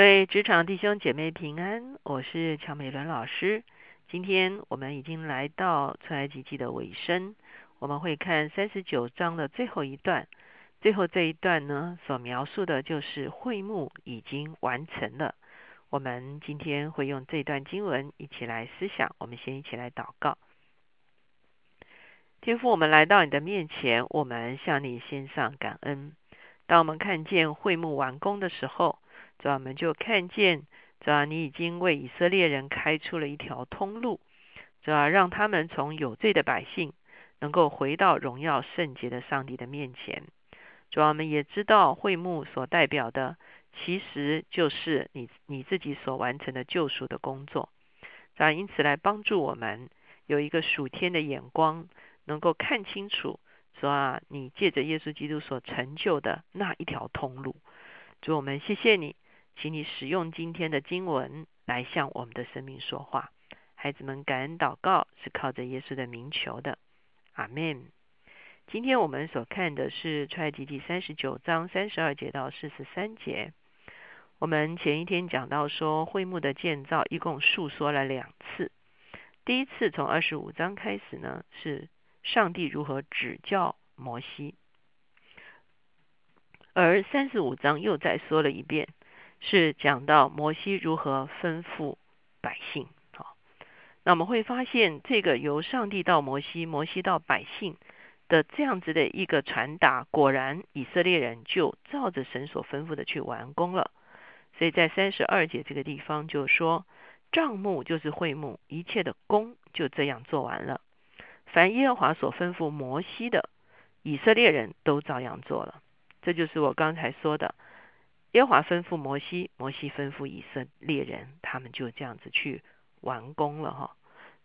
各位职场弟兄姐妹平安，我是乔美伦老师。今天我们已经来到出埃及记的尾声，我们会看三十九章的最后一段。最后这一段呢，所描述的就是会幕已经完成了。我们今天会用这段经文一起来思想。我们先一起来祷告。天父，我们来到你的面前，我们向你献上感恩。当我们看见会幕完工的时候，主要我们就看见，主要你已经为以色列人开出了一条通路，主要让他们从有罪的百姓能够回到荣耀圣洁的上帝的面前。主要我们也知道，会幕所代表的，其实就是你你自己所完成的救赎的工作。主要因此来帮助我们有一个属天的眼光，能够看清楚，主啊，你借着耶稣基督所成就的那一条通路。主，我们谢谢你。请你使用今天的经文来向我们的生命说话，孩子们感恩祷告是靠着耶稣的名求的，阿门。今天我们所看的是出埃及第三十九章三十二节到四十三节。我们前一天讲到说，会幕的建造一共述说了两次。第一次从二十五章开始呢，是上帝如何指教摩西，而三十五章又再说了一遍。是讲到摩西如何吩咐百姓，好，那我们会发现这个由上帝到摩西，摩西到百姓的这样子的一个传达，果然以色列人就照着神所吩咐的去完工了。所以在三十二节这个地方就说，帐幕就是会幕，一切的工就这样做完了。凡耶和华所吩咐摩西的，以色列人都照样做了。这就是我刚才说的。耶华吩咐摩西，摩西吩咐以色列人，他们就这样子去完工了哈。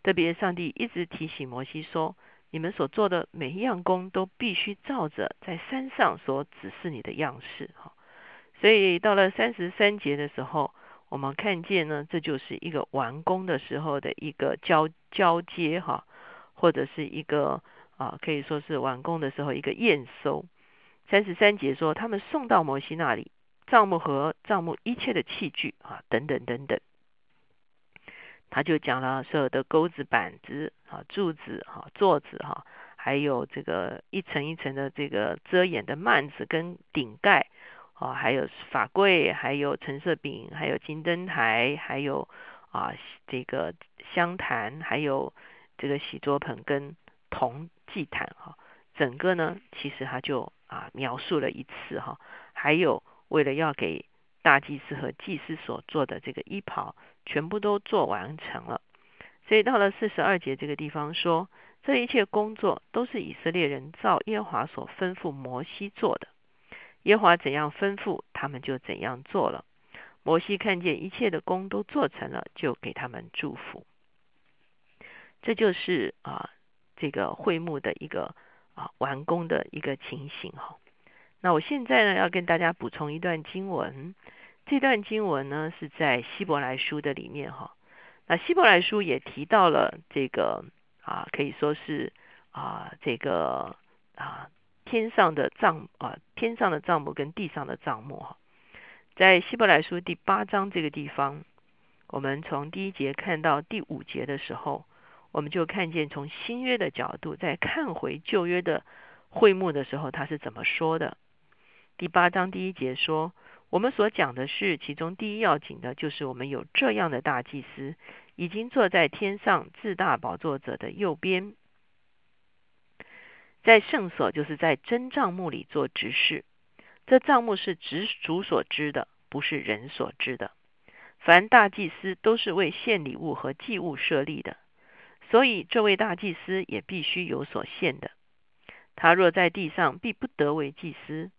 特别上帝一直提醒摩西说：“你们所做的每一样工，都必须照着在山上所指示你的样式哈。”所以到了三十三节的时候，我们看见呢，这就是一个完工的时候的一个交交接哈，或者是一个啊，可以说是完工的时候一个验收。三十三节说，他们送到摩西那里。帐幕和帐幕一切的器具啊，等等等等，他就讲了所有的钩子、板子啊、柱子哈、座子哈，还有这个一层一层的这个遮掩的幔子跟顶盖啊，还有法柜，还有橙色饼，还有金灯台，还有啊这个香坛，还有这个洗桌盆跟铜祭坛哈，整个呢其实他就啊描述了一次哈，还有。为了要给大祭司和祭司所做的这个衣袍，全部都做完成了。所以到了四十二节这个地方说，这一切工作都是以色列人照耶和华所吩咐摩西做的。耶和华怎样吩咐，他们就怎样做了。摩西看见一切的工都做成了，就给他们祝福。这就是啊，这个会幕的一个啊完工的一个情形哈。那我现在呢，要跟大家补充一段经文。这段经文呢，是在希伯来书的里面哈。那希伯来书也提到了这个啊，可以说是啊，这个啊，天上的帐啊，天上的帐幕跟地上的帐幕哈。在希伯来书第八章这个地方，我们从第一节看到第五节的时候，我们就看见从新约的角度再看回旧约的会幕的时候，他是怎么说的。第八章第一节说：“我们所讲的是其中第一要紧的，就是我们有这样的大祭司，已经坐在天上至大宝座者的右边，在圣所，就是在真帐幕里做执事。这帐幕是直主所知的，不是人所知的。凡大祭司都是为献礼物和祭物设立的，所以这位大祭司也必须有所献的。他若在地上，必不得为祭司。”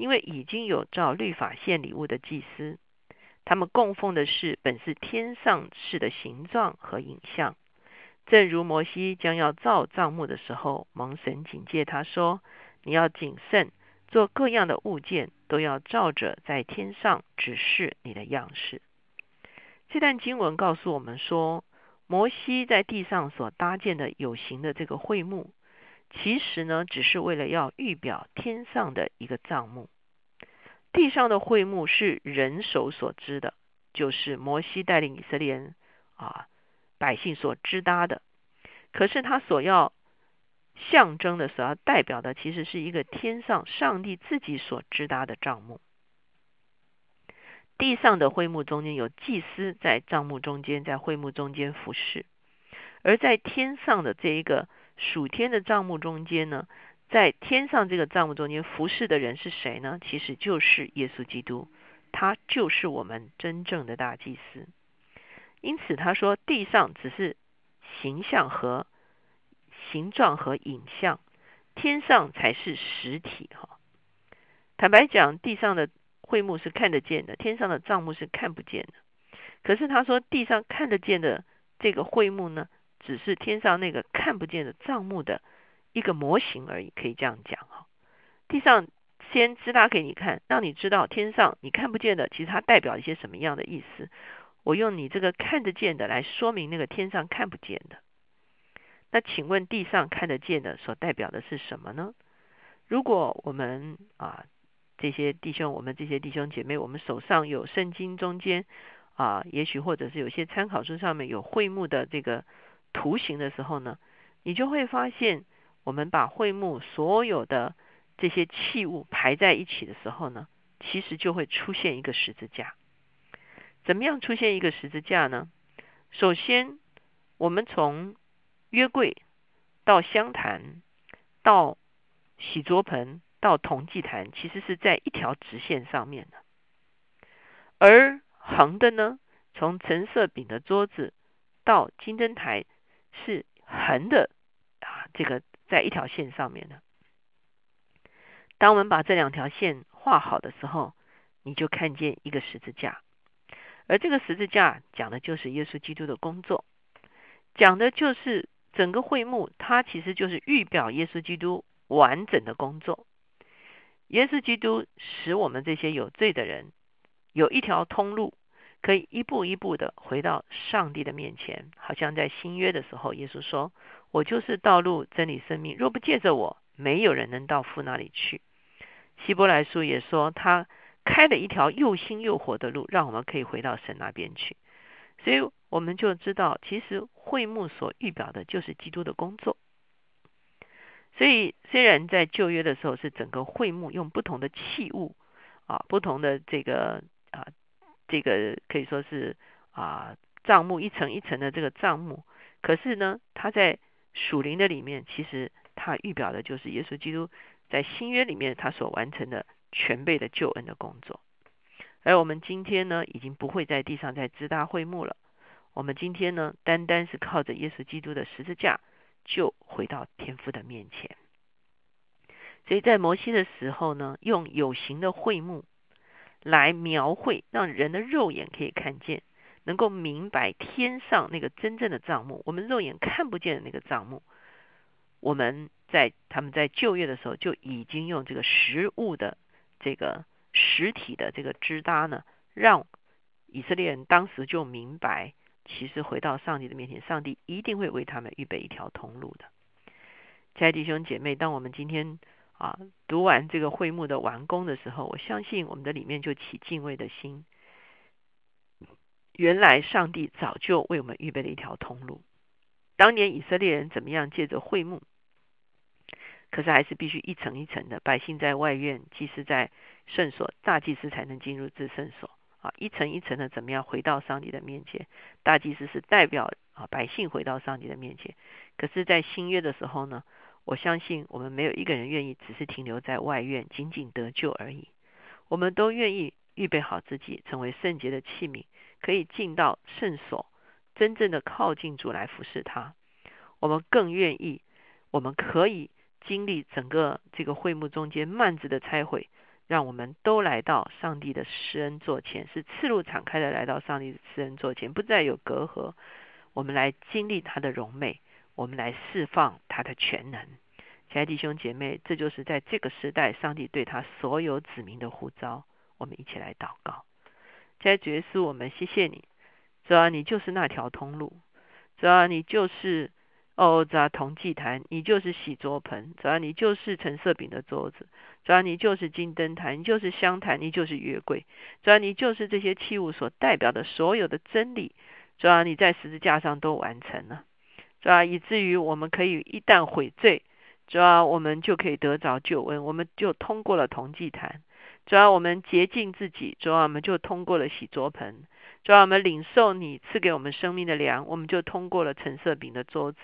因为已经有照律法献礼物的祭司，他们供奉的是本是天上式的形状和影像，正如摩西将要造帐幕的时候，蒙神警戒他说：“你要谨慎，做各样的物件都要照着在天上指示你的样式。”这段经文告诉我们说，摩西在地上所搭建的有形的这个会幕。其实呢，只是为了要预表天上的一个帐幕，地上的会幕是人手所知的，就是摩西带领以色列人啊百姓所支搭的。可是他所要象征的、所要代表的，其实是一个天上上帝自己所支搭的帐幕。地上的会幕中间有祭司在帐幕中间，在会幕中间服侍；而在天上的这一个属天的帐幕中间呢，在天上这个帐幕中间服侍的人是谁呢？其实就是耶稣基督，他就是我们真正的大祭司。因此他说，地上只是形象和形状和影像，天上才是实体。哈，坦白讲，地上的。会幕是看得见的，天上的帐幕是看不见的。可是他说，地上看得见的这个会幕呢，只是天上那个看不见的帐幕的一个模型而已，可以这样讲哈。地上先支搭给你看，让你知道天上你看不见的，其实它代表一些什么样的意思。我用你这个看得见的来说明那个天上看不见的。那请问地上看得见的所代表的是什么呢？如果我们啊。这些弟兄，我们这些弟兄姐妹，我们手上有圣经中间啊，也许或者是有些参考书上面有会幕的这个图形的时候呢，你就会发现，我们把会幕所有的这些器物排在一起的时候呢，其实就会出现一个十字架。怎么样出现一个十字架呢？首先，我们从约柜到香坛到洗桌盆。到铜祭坛其实是在一条直线上面的，而横的呢，从橙色饼的桌子到金灯台是横的啊，这个在一条线上面的。当我们把这两条线画好的时候，你就看见一个十字架，而这个十字架讲的就是耶稣基督的工作，讲的就是整个会幕，它其实就是预表耶稣基督完整的工作。耶稣基督使我们这些有罪的人有一条通路，可以一步一步的回到上帝的面前。好像在新约的时候，耶稣说：“我就是道路、真理、生命，若不借着我，没有人能到父那里去。”希伯来书也说，他开了一条又新又活的路，让我们可以回到神那边去。所以我们就知道，其实会幕所预表的就是基督的工作。所以，虽然在旧约的时候是整个会幕用不同的器物啊，不同的这个啊，这个可以说是啊帐幕一层一层的这个帐幕，可是呢，它在属灵的里面，其实它预表的就是耶稣基督在新约里面他所完成的全备的救恩的工作。而我们今天呢，已经不会在地上再支搭会幕了，我们今天呢，单单是靠着耶稣基督的十字架。就回到天父的面前，所以在摩西的时候呢，用有形的会幕来描绘，让人的肉眼可以看见，能够明白天上那个真正的账目，我们肉眼看不见的那个账目。我们在他们在就业的时候就已经用这个实物的这个实体的这个支搭呢，让以色列人当时就明白。其实回到上帝的面前，上帝一定会为他们预备一条通路的。亲爱的弟兄姐妹，当我们今天啊读完这个会幕的完工的时候，我相信我们的里面就起敬畏的心。原来上帝早就为我们预备了一条通路。当年以色列人怎么样借着会幕，可是还是必须一层一层的，百姓在外院，祭司在圣所，大祭司才能进入至圣所。啊，一层一层的怎么样回到上帝的面前？大祭司是代表啊百姓回到上帝的面前。可是，在新约的时候呢，我相信我们没有一个人愿意只是停留在外院，仅仅得救而已。我们都愿意预备好自己，成为圣洁的器皿，可以进到圣所，真正的靠近主来服侍他。我们更愿意，我们可以经历整个这个会幕中间幔子的拆毁。让我们都来到上帝的施恩座前，是赤露敞开的来到上帝的施恩座前，不再有隔阂。我们来经历他的荣美，我们来释放他的全能。亲爱的弟兄姐妹，这就是在这个时代，上帝对他所有子民的呼召。我们一起来祷告。在主耶稣，我们谢谢你，主啊，你就是那条通路，主啊，你就是哦，主要同祭坛，你就是洗桌盆；主要你就是橙色饼的桌子；主要你就是金灯台，你就是香坛，你就是约柜；主要你就是这些器物所代表的所有的真理；主要你在十字架上都完成了；主要以至于我们可以一旦悔罪，主要我们就可以得着救恩，我们就通过了同济坛；主要我们洁净自己，主要我们就通过了洗桌盆。主要我们领受你赐给我们生命的粮，我们就通过了橙色饼的桌子；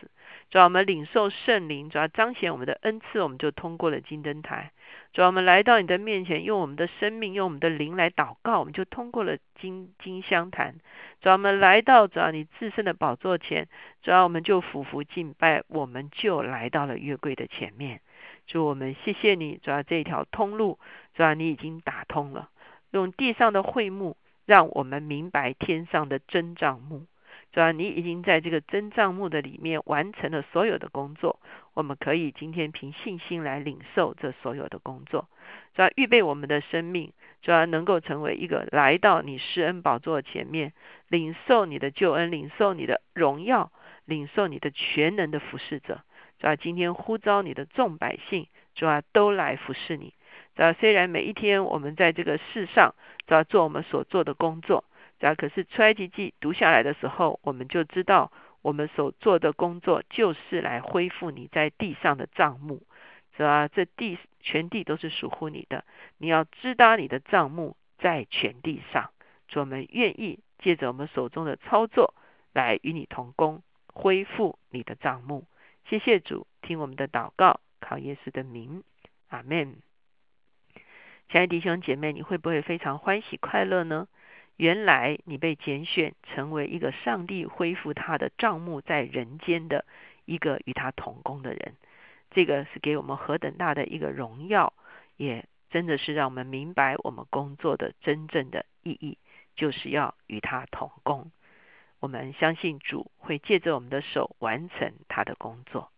主要我们领受圣灵，主要彰显我们的恩赐，我们就通过了金灯台；主要我们来到你的面前，用我们的生命，用我们的灵来祷告，我们就通过了金金香坛；主要我们来到主要你自身的宝座前，主要我们就俯伏敬拜，我们就来到了月柜的前面。主我们谢谢你，主要这条通路，主要你已经打通了，用地上的会幕。让我们明白天上的真账目，主要你已经在这个真账目的里面完成了所有的工作，我们可以今天凭信心来领受这所有的工作，主要预备我们的生命，主要能够成为一个来到你施恩宝座前面，领受你的救恩，领受你的荣耀，领受你的全能的服侍者，主要今天呼召你的众百姓，主要都来服侍你。主要，虽然每一天我们在这个世上主要做我们所做的工作，啊，可是出埃及记读下来的时候，我们就知道我们所做的工作就是来恢复你在地上的账目，是吧？这地全地都是属乎你的，你要知道你的账目在全地上，主我们愿意借着我们手中的操作来与你同工，恢复你的账目。谢谢主，听我们的祷告，靠耶稣的名，阿门。亲爱的弟兄姐妹，你会不会非常欢喜快乐呢？原来你被拣选成为一个上帝恢复他的账目在人间的一个与他同工的人，这个是给我们何等大的一个荣耀，也真的是让我们明白我们工作的真正的意义，就是要与他同工。我们相信主会借着我们的手完成他的工作。